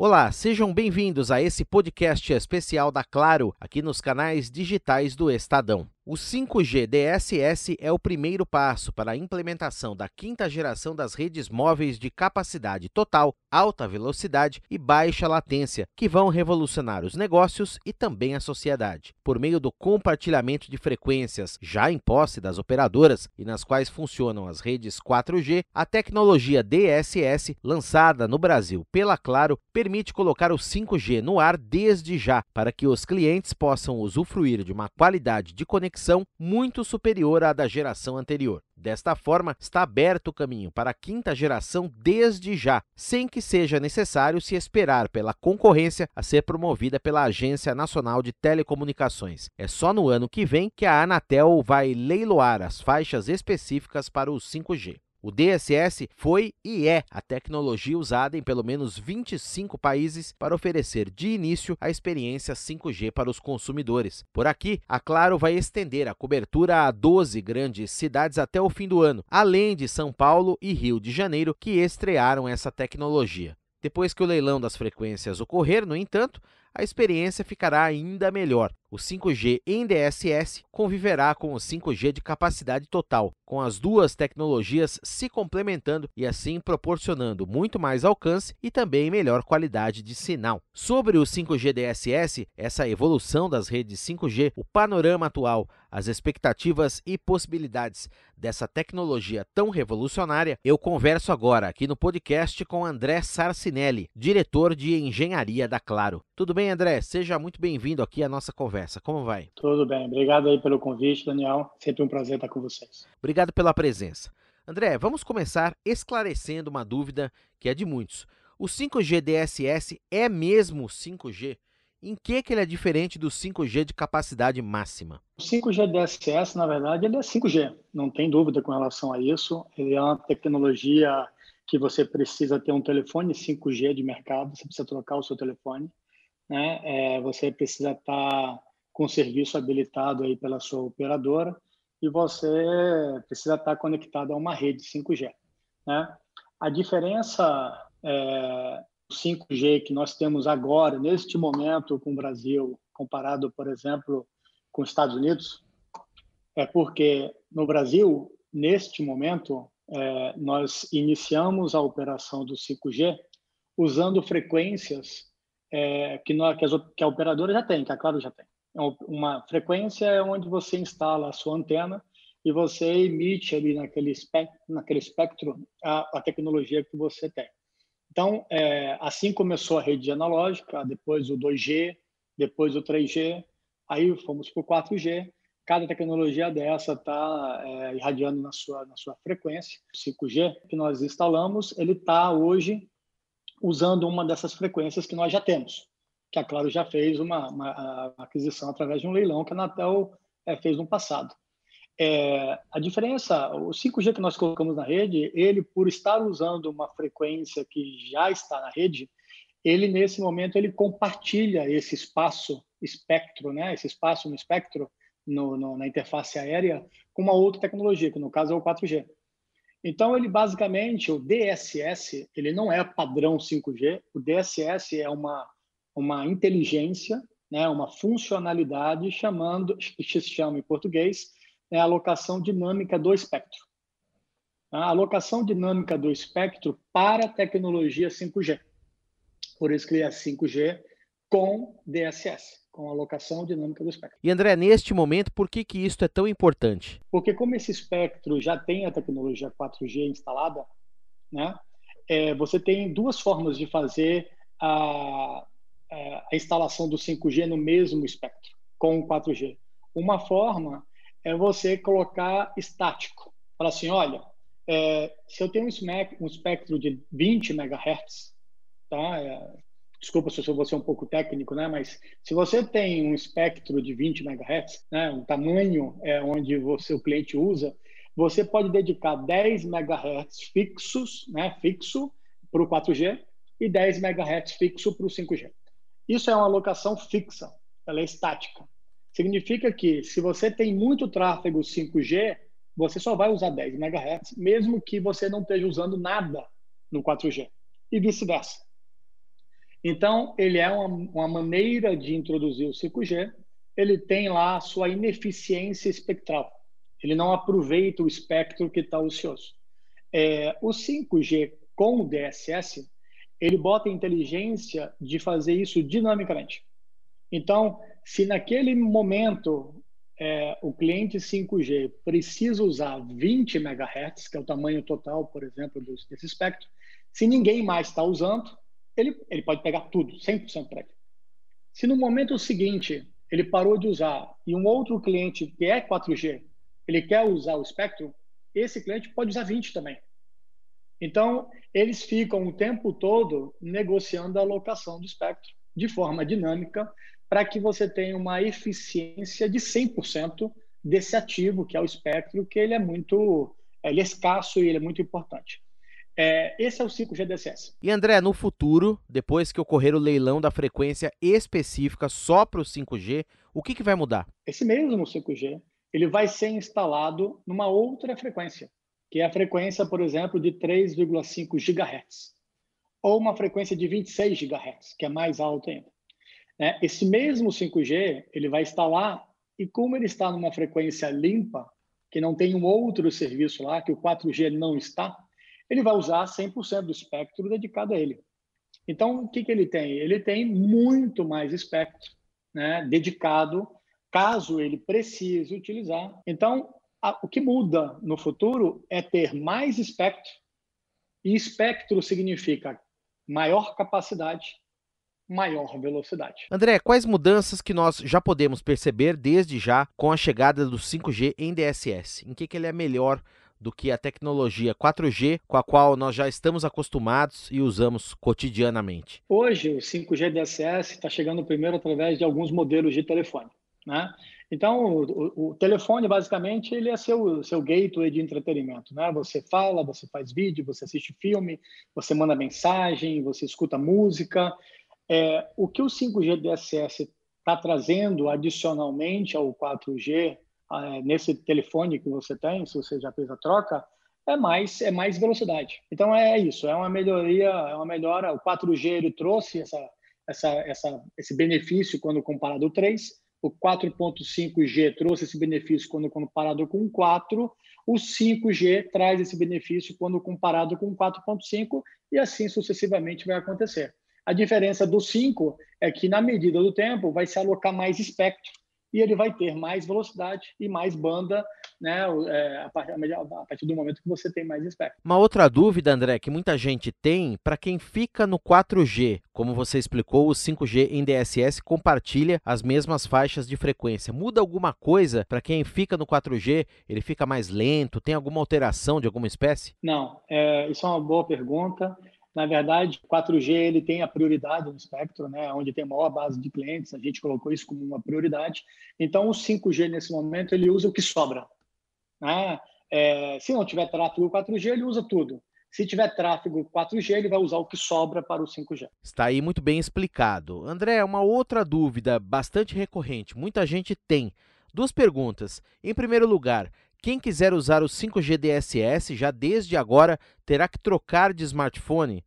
Olá, sejam bem-vindos a esse podcast especial da Claro, aqui nos canais digitais do Estadão. O 5G DSS é o primeiro passo para a implementação da quinta geração das redes móveis de capacidade total, alta velocidade e baixa latência, que vão revolucionar os negócios e também a sociedade. Por meio do compartilhamento de frequências já em posse das operadoras e nas quais funcionam as redes 4G, a tecnologia DSS, lançada no Brasil pela Claro, permite colocar o 5G no ar desde já, para que os clientes possam usufruir de uma qualidade de conexão conexão muito superior à da geração anterior. Desta forma, está aberto o caminho para a quinta geração desde já, sem que seja necessário se esperar pela concorrência a ser promovida pela Agência Nacional de Telecomunicações. É só no ano que vem que a Anatel vai leiloar as faixas específicas para o 5G. O DSS foi e é a tecnologia usada em pelo menos 25 países para oferecer de início a experiência 5G para os consumidores. Por aqui, a Claro vai estender a cobertura a 12 grandes cidades até o fim do ano, além de São Paulo e Rio de Janeiro, que estrearam essa tecnologia. Depois que o leilão das frequências ocorrer, no entanto, a experiência ficará ainda melhor. O 5G em DSS conviverá com o 5G de capacidade total, com as duas tecnologias se complementando e assim proporcionando muito mais alcance e também melhor qualidade de sinal. Sobre o 5G DSS, essa evolução das redes 5G, o panorama atual, as expectativas e possibilidades dessa tecnologia tão revolucionária, eu converso agora aqui no podcast com André Sarcinelli, diretor de engenharia da Claro. Tudo bem, André? Seja muito bem-vindo aqui à nossa conversa conversa. Como vai? Tudo bem. Obrigado aí pelo convite, Daniel. Sempre um prazer estar com vocês. Obrigado pela presença. André, vamos começar esclarecendo uma dúvida que é de muitos. O 5G DSS é mesmo 5G? Em que, que ele é diferente do 5G de capacidade máxima? O 5G DSS, na verdade, ele é 5G. Não tem dúvida com relação a isso. Ele é uma tecnologia que você precisa ter um telefone 5G de mercado, você precisa trocar o seu telefone. Né? É, você precisa estar com serviço habilitado aí pela sua operadora e você precisa estar conectado a uma rede 5G. Né? A diferença é, 5G que nós temos agora, neste momento, com o Brasil, comparado, por exemplo, com os Estados Unidos, é porque no Brasil, neste momento, é, nós iniciamos a operação do 5G usando frequências é, que, nós, que, as, que a operadora já tem, que a Claro já tem. É uma frequência é onde você instala a sua antena e você emite ali naquele espectro, naquele espectro a, a tecnologia que você tem. Então, é, assim começou a rede analógica, depois o 2G, depois o 3G, aí fomos para o 4G. Cada tecnologia dessa está é, irradiando na sua, na sua frequência. O 5G que nós instalamos, ele está hoje usando uma dessas frequências que nós já temos que a Claro já fez uma, uma aquisição através de um leilão que a Anatel é, fez no passado. É, a diferença, o 5G que nós colocamos na rede, ele, por estar usando uma frequência que já está na rede, ele, nesse momento, ele compartilha esse espaço espectro, né, esse espaço no espectro, no, no, na interface aérea, com uma outra tecnologia, que no caso é o 4G. Então, ele basicamente, o DSS, ele não é padrão 5G, o DSS é uma uma inteligência, né, uma funcionalidade chamando, que se chama em português, é a alocação dinâmica do espectro. A alocação dinâmica do espectro para a tecnologia 5G. Por isso que é 5G com DSS, com alocação dinâmica do espectro. E André, neste momento, por que, que isso é tão importante? Porque como esse espectro já tem a tecnologia 4G instalada, né, é, você tem duas formas de fazer a, é, a instalação do 5G no mesmo espectro, com o 4G. Uma forma é você colocar estático. Falar assim, olha, é, se eu tenho um espectro de 20 MHz, tá? É, desculpa se eu vou ser um pouco técnico, né? Mas se você tem um espectro de 20 MHz, né? Um tamanho é onde você o cliente usa, você pode dedicar 10 MHz fixos, né? Fixo para o 4G e 10 MHz fixo para o 5G. Isso é uma alocação fixa, ela é estática. Significa que se você tem muito tráfego 5G, você só vai usar 10 MHz, mesmo que você não esteja usando nada no 4G, e vice-versa. Então, ele é uma, uma maneira de introduzir o 5G. Ele tem lá a sua ineficiência espectral. Ele não aproveita o espectro que está ocioso. É, o 5G com o DSS, ele bota a inteligência de fazer isso dinamicamente. Então, se naquele momento é, o cliente 5G precisa usar 20 MHz, que é o tamanho total, por exemplo, desse espectro, se ninguém mais está usando, ele, ele pode pegar tudo, 100% para ele. Se no momento seguinte ele parou de usar e um outro cliente que é 4G, ele quer usar o espectro, esse cliente pode usar 20 também. Então, eles ficam o tempo todo negociando a alocação do espectro de forma dinâmica para que você tenha uma eficiência de 100% desse ativo, que é o espectro, que ele é muito ele é escasso e ele é muito importante. É, esse é o 5G DSS. E André, no futuro, depois que ocorrer o leilão da frequência específica só para o 5G, o que, que vai mudar? Esse mesmo 5G ele vai ser instalado numa outra frequência, que é a frequência, por exemplo, de 3,5 GHz, ou uma frequência de 26 GHz, que é mais alta ainda. É, esse mesmo 5G ele vai instalar e como ele está numa frequência limpa, que não tem um outro serviço lá, que o 4G não está, ele vai usar 100% do espectro dedicado a ele. Então, o que, que ele tem? Ele tem muito mais espectro né, dedicado, caso ele precise utilizar. Então, a, o que muda no futuro é ter mais espectro, e espectro significa maior capacidade, maior velocidade. André, quais mudanças que nós já podemos perceber desde já com a chegada do 5G em DSS? Em que, que ele é melhor do que a tecnologia 4G com a qual nós já estamos acostumados e usamos cotidianamente? Hoje, o 5G DSS está chegando primeiro através de alguns modelos de telefone. Né? Então, o, o, telefone, basicamente, ele é seu, seu gateway de entretenimento. Né? Você fala, você faz vídeo, você assiste filme, você manda mensagem, você escuta música. É, o que o 5G DSS está trazendo adicionalmente ao 4G é, nesse telefone que você tem, se você já fez a troca, é mais é mais velocidade. Então é isso, é uma melhoria, é uma melhora. O 4G ele trouxe essa, essa, essa, esse benefício quando comparado ao 3. O 4.5G trouxe esse benefício quando comparado com o 4. O 5G traz esse benefício quando comparado com o 4.5 e assim sucessivamente vai acontecer. A diferença do 5 é que, na medida do tempo, vai se alocar mais espectro e ele vai ter mais velocidade e mais banda né, é, a, partir, do momento que você tem mais espectro. Uma outra dúvida, André, que muita gente tem, para quem fica no 4G, como você explicou, o 5G em DSS compartilha as mesmas faixas de frequência. Muda alguma coisa para quem fica no 4G? Ele fica mais lento? Tem alguma alteração de alguma espécie? Não, é, isso é uma boa pergunta. Na verdade, o 4G ele tem a prioridade no espectro, né, onde tem maior base de clientes, a gente colocou isso como uma prioridade. Então, o 5G, nesse momento, ele usa o que sobra. Né? É, se não tiver tráfego 4G, ele usa tudo. Se tiver tráfego 4G, ele vai usar o que sobra para o 5G. Está aí muito bem explicado. André, uma outra dúvida bastante recorrente, muita gente tem. Duas perguntas. Em primeiro lugar, quem quiser usar o 5G DSS já desde agora terá que trocar de smartphone?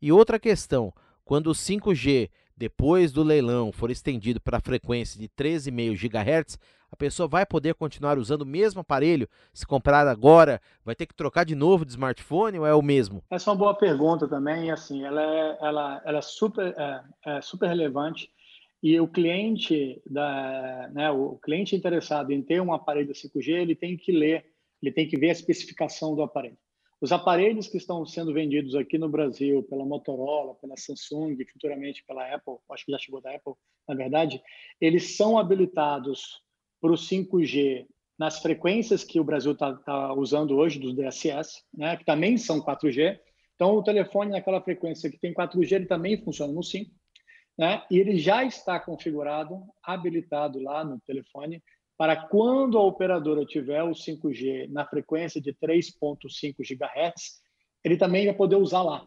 E outra questão, quando o 5G, depois do leilão, for estendido para a frequência de 13,5 GHz, a pessoa vai poder continuar usando o mesmo aparelho? Se comprar agora, vai ter que trocar de novo de smartphone ou é o mesmo? Essa é uma boa pergunta também, assim, ela é, ela, ela é, super, é, é super relevante e o cliente, da, né, o cliente interessado em ter um aparelho 5G, ele tem que ler, ele tem que ver a especificação do aparelho. Os aparelhos que estão sendo vendidos aqui no Brasil pela Motorola, pela Samsung, futuramente pela Apple, acho que já chegou da Apple, na verdade, eles são habilitados para o 5G nas frequências que o Brasil está tá usando hoje dos DSS, né, que também são 4G. Então, o telefone naquela frequência que tem 4G, ele também funciona no 5, né, e ele já está configurado, habilitado lá no telefone para quando a operadora tiver o 5G na frequência de 3.5 GHz, ele também vai poder usar lá.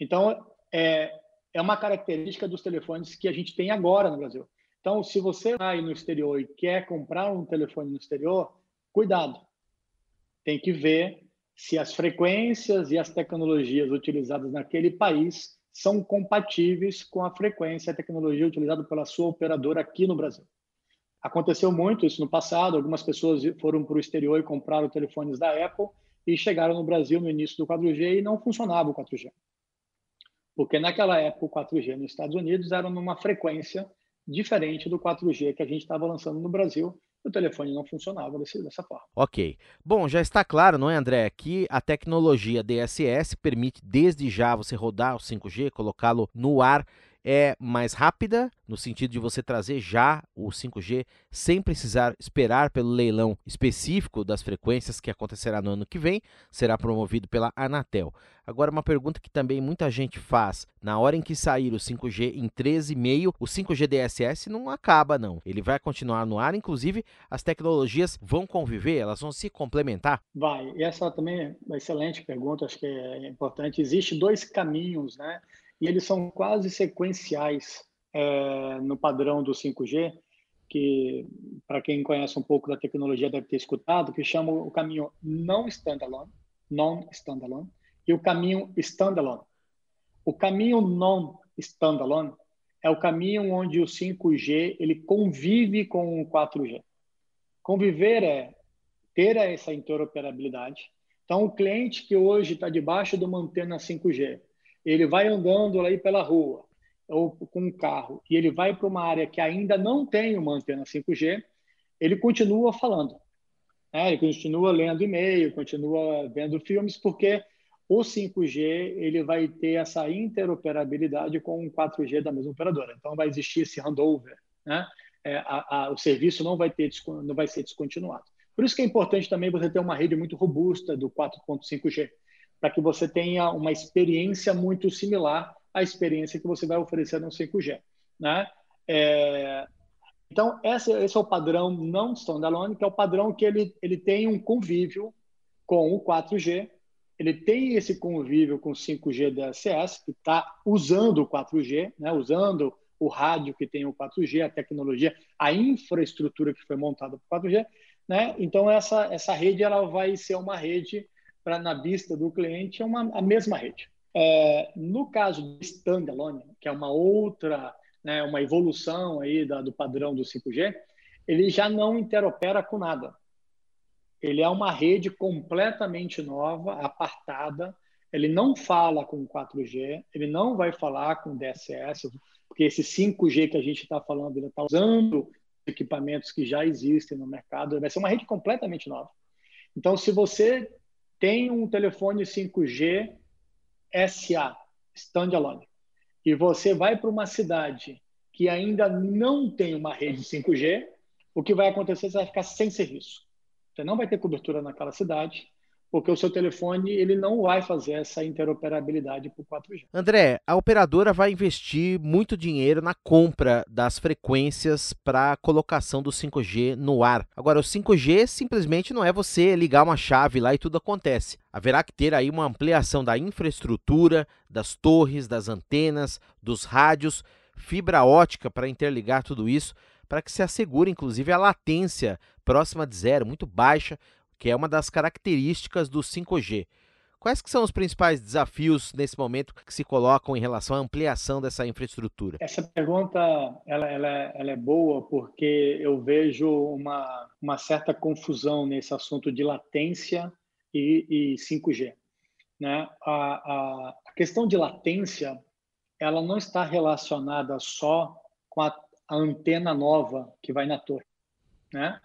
Então, é, é uma característica dos telefones que a gente tem agora no Brasil. Então, se você vai no exterior e quer comprar um telefone no exterior, cuidado. Tem que ver se as frequências e as tecnologias utilizadas naquele país são compatíveis com a frequência e a tecnologia utilizada pela sua operadora aqui no Brasil. Aconteceu muito isso no passado, algumas pessoas foram para o exterior e compraram telefones da Apple e chegaram no Brasil no início do 4G e não funcionava o 4G. Porque naquela época o 4G nos Estados Unidos era numa frequência diferente do 4G que a gente estava lançando no Brasil o telefone não funcionava desse, dessa forma. Ok. Bom, já está claro, não é, André, que a tecnologia DSS permite desde já você rodar o 5G, colocá-lo no ar é mais rápida, no sentido de você trazer já o 5G sem precisar esperar pelo leilão específico das frequências que acontecerá no ano que vem, será promovido pela Anatel. Agora, uma pergunta que também muita gente faz: na hora em que sair o 5G em 13,5, o 5G DSS não acaba, não. Ele vai continuar no ar, inclusive as tecnologias vão conviver, elas vão se complementar? Vai. E essa também é uma excelente pergunta, acho que é importante. Existem dois caminhos, né? E eles são quase sequenciais é, no padrão do 5G, que para quem conhece um pouco da tecnologia deve ter escutado, que chama o caminho não standalone, non standalone, e o caminho standalone. O caminho non standalone é o caminho onde o 5G ele convive com o 4G. Conviver é ter essa interoperabilidade. Então, o cliente que hoje está debaixo de uma antena 5G, ele vai andando aí pela rua ou com um carro e ele vai para uma área que ainda não tem uma antena 5G, ele continua falando. Né? Ele continua lendo e-mail, continua vendo filmes, porque o 5G ele vai ter essa interoperabilidade com o 4G da mesma operadora. Então vai existir esse handover, né? É, a, a, o serviço não vai ter não vai ser descontinuado. Por isso que é importante também você ter uma rede muito robusta do 4.5G para que você tenha uma experiência muito similar à experiência que você vai oferecer no 5G. Né? É, então, esse, esse, é o padrão não standalone, que é o padrão que ele, ele tem um convívio com o 4G, ele tem esse convívio com o 5G DSS, que está usando o 4G, né? usando o rádio que tem o 4G, a tecnologia, a infraestrutura que foi montada para o 4G. Né? Então, essa, essa rede ela vai ser uma rede para na vista do cliente é uma, a mesma rede. É, no caso do standalone, que é uma outra, né, uma evolução aí da, do padrão do 5G, ele já não interopera com nada. Ele é uma rede completamente nova, apartada. Ele não fala com 4G, ele não vai falar com DSS, porque esse 5G que a gente está falando, ele está usando equipamentos que já existem no mercado. Vai ser uma rede completamente nova. Então, se você tem um telefone 5G SA, standalone, e você vai para uma cidade que ainda não tem uma rede 5G, o que vai acontecer? Você vai ficar sem serviço. Você não vai ter cobertura naquela cidade, porque o seu telefone ele não vai fazer essa interoperabilidade o 4G. André, a operadora vai investir muito dinheiro na compra das frequências para a colocação do 5G no ar. Agora, o 5G simplesmente não é você ligar uma chave lá e tudo acontece. Haverá que ter aí uma ampliação da infraestrutura, das torres, das antenas, dos rádios, fibra ótica para interligar tudo isso, para que se assegure inclusive a latência próxima de zero, muito baixa, que é uma das características do 5G. Quais que são os principais desafios nesse momento que se colocam em relação à ampliação dessa infraestrutura? Essa pergunta ela, ela, ela é boa porque eu vejo uma, uma certa confusão nesse assunto de latência e, e 5G. Né? A, a, a, questão de latência ela não está relacionada só com a, a antena nova que vai na torre. Né?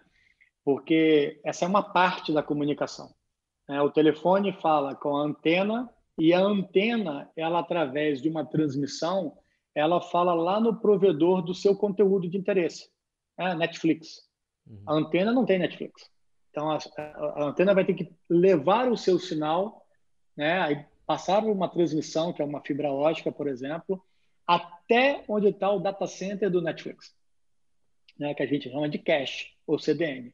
Porque essa é uma parte da comunicação. Né? O telefone fala com a antena e a antena, ela através de uma transmissão, ela fala lá no provedor do seu conteúdo de interesse, né? Netflix. Uhum. A antena não tem Netflix, então a, a, antena vai ter que levar o seu sinal, né? Passar uma transmissão que é uma fibra ótica, por exemplo, até onde está o data center do Netflix, né? Que a gente chama de cache ou CDN.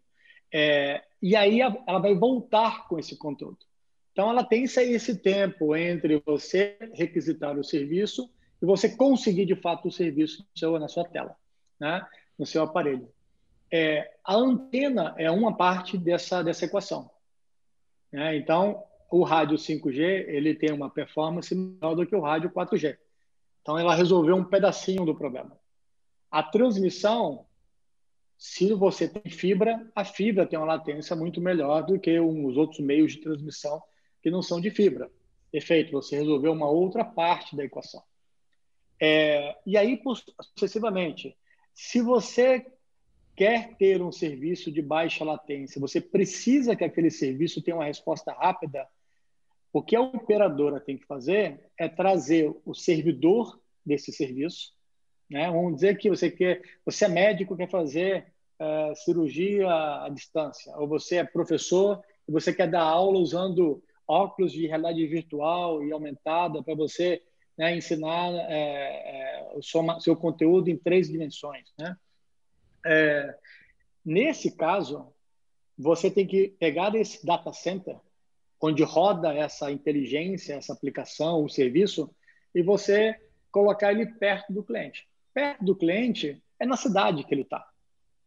É, e aí ela vai voltar com esse conteúdo. Então, ela tem esse tempo entre você requisitar o serviço e você conseguir, de fato, o serviço seu, na sua tela, né? no seu aparelho. É, a antena é uma parte dessa, dessa equação. Né? Então, o rádio 5G ele tem uma performance maior do que o rádio 4G. Então, ela resolveu um pedacinho do problema. A transmissão, se você tem fibra, a fibra tem uma latência muito melhor do que os outros meios de transmissão que não são de fibra. Perfeito, você resolveu uma outra parte da equação. É, e aí, sucessivamente, se você quer ter um serviço de baixa latência, você precisa que aquele serviço tenha uma resposta rápida, o que a operadora tem que fazer é trazer o servidor desse serviço. Né? Vamos dizer que você quer, você é médico quer fazer é, cirurgia à distância, ou você é professor e você quer dar aula usando óculos de realidade virtual e aumentada para você né, ensinar é, é, o seu, conteúdo em três dimensões. Né? Nesse caso, você tem que pegar esse data center, onde roda essa inteligência, essa aplicação, o serviço, e você colocar ele perto do cliente. Perto do cliente é na cidade que ele está.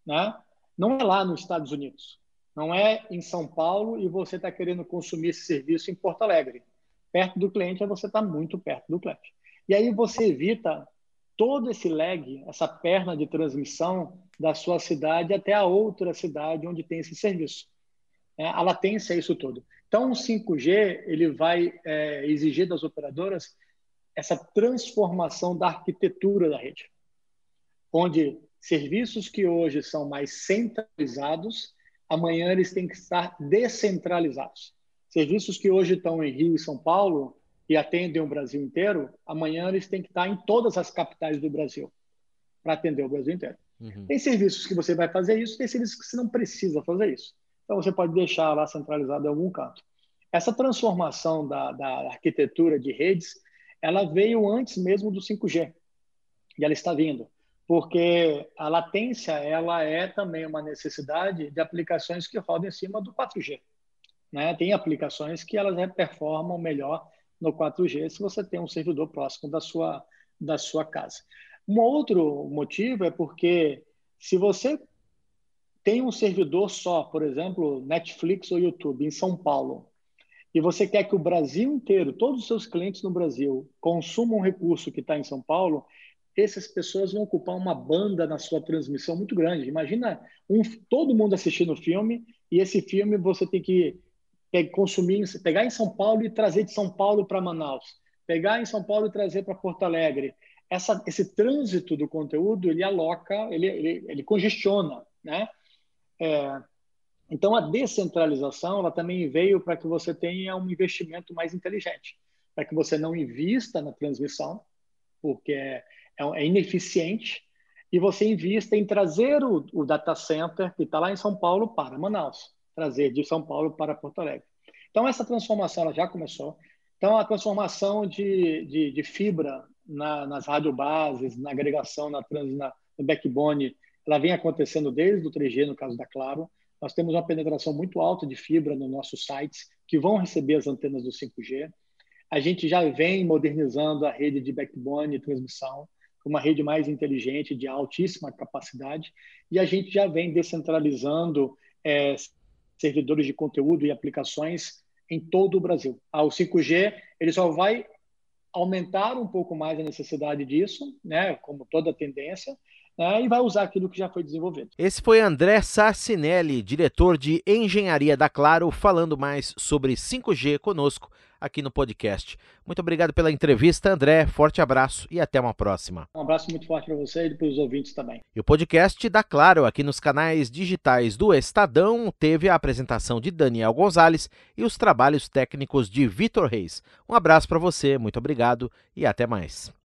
Né? Não é lá nos Estados Unidos. Não é em São Paulo e você está querendo consumir esse serviço em Porto Alegre. Perto do cliente é você estar tá muito perto do cliente. E aí você evita todo esse lag, essa perna de transmissão da sua cidade até a outra cidade onde tem esse serviço. É, a latência é isso tudo. Então, o 5G ele vai é, exigir das operadoras essa transformação da arquitetura da rede, onde serviços que hoje são mais centralizados, amanhã eles têm que estar descentralizados. Serviços que hoje estão em Rio e São Paulo e atendem o Brasil inteiro, amanhã eles têm que estar em todas as capitais do Brasil para atender o Brasil inteiro. Uhum. Tem serviços que você vai fazer isso, tem serviços que você não precisa fazer isso. Então você pode deixar lá centralizado em algum canto. Essa transformação da, da arquitetura de redes, ela veio antes mesmo do 5G e ela está vindo porque a latência ela é também uma necessidade de aplicações que rodam em cima do 4G. Né? Tem aplicações que elas performam melhor no 4G se você tem um servidor próximo da sua, da sua casa. Um outro motivo é porque se você tem um servidor só, por exemplo, Netflix ou YouTube em São Paulo, e você quer que o Brasil inteiro, todos os seus clientes no Brasil, consumam um recurso que está em São Paulo, essas pessoas vão ocupar uma banda na sua transmissão muito grande. Imagina um, todo mundo assistindo o filme e esse filme você tem que consumir, pegar em São Paulo e trazer de São Paulo para Manaus, pegar em São Paulo e trazer para Porto Alegre. Essa, esse trânsito do conteúdo ele aloca, ele, ele, ele congestiona, né? É, então a descentralização ela também veio para que você tenha um investimento mais inteligente, para que você não invista na transmissão, porque é ineficiente e você invista em trazer o, o data center que está lá em São Paulo para Manaus, trazer de São Paulo para Porto Alegre. Então, essa transformação ela já começou. Então, a transformação de, de, de fibra na, nas radiobases, na agregação, na, trans, na, no backbone, ela vem acontecendo desde o 3G, no caso da Claro. Nós temos uma penetração muito alta de fibra nos nossos sites, que vão receber as antenas do 5G. A gente já vem modernizando a rede de backbone e transmissão uma rede mais inteligente, de altíssima capacidade, e a gente já vem descentralizando é, servidores de conteúdo e aplicações em todo o Brasil. Ah, o 5G ele só vai aumentar um pouco mais a necessidade disso, né, como toda tendência, né, e vai usar aquilo que já foi desenvolvido. Esse foi André Sarcinelli, diretor de engenharia da Claro, falando mais sobre 5G conosco aqui no podcast. Muito obrigado pela entrevista, André. Forte abraço e até uma próxima. Um abraço muito forte para você e para os ouvintes também. E o podcast da Claro, aqui nos canais digitais do Estadão, teve a apresentação de Daniel Gonzalez e os trabalhos técnicos de Vitor Reis. Um abraço para você, muito obrigado e até mais.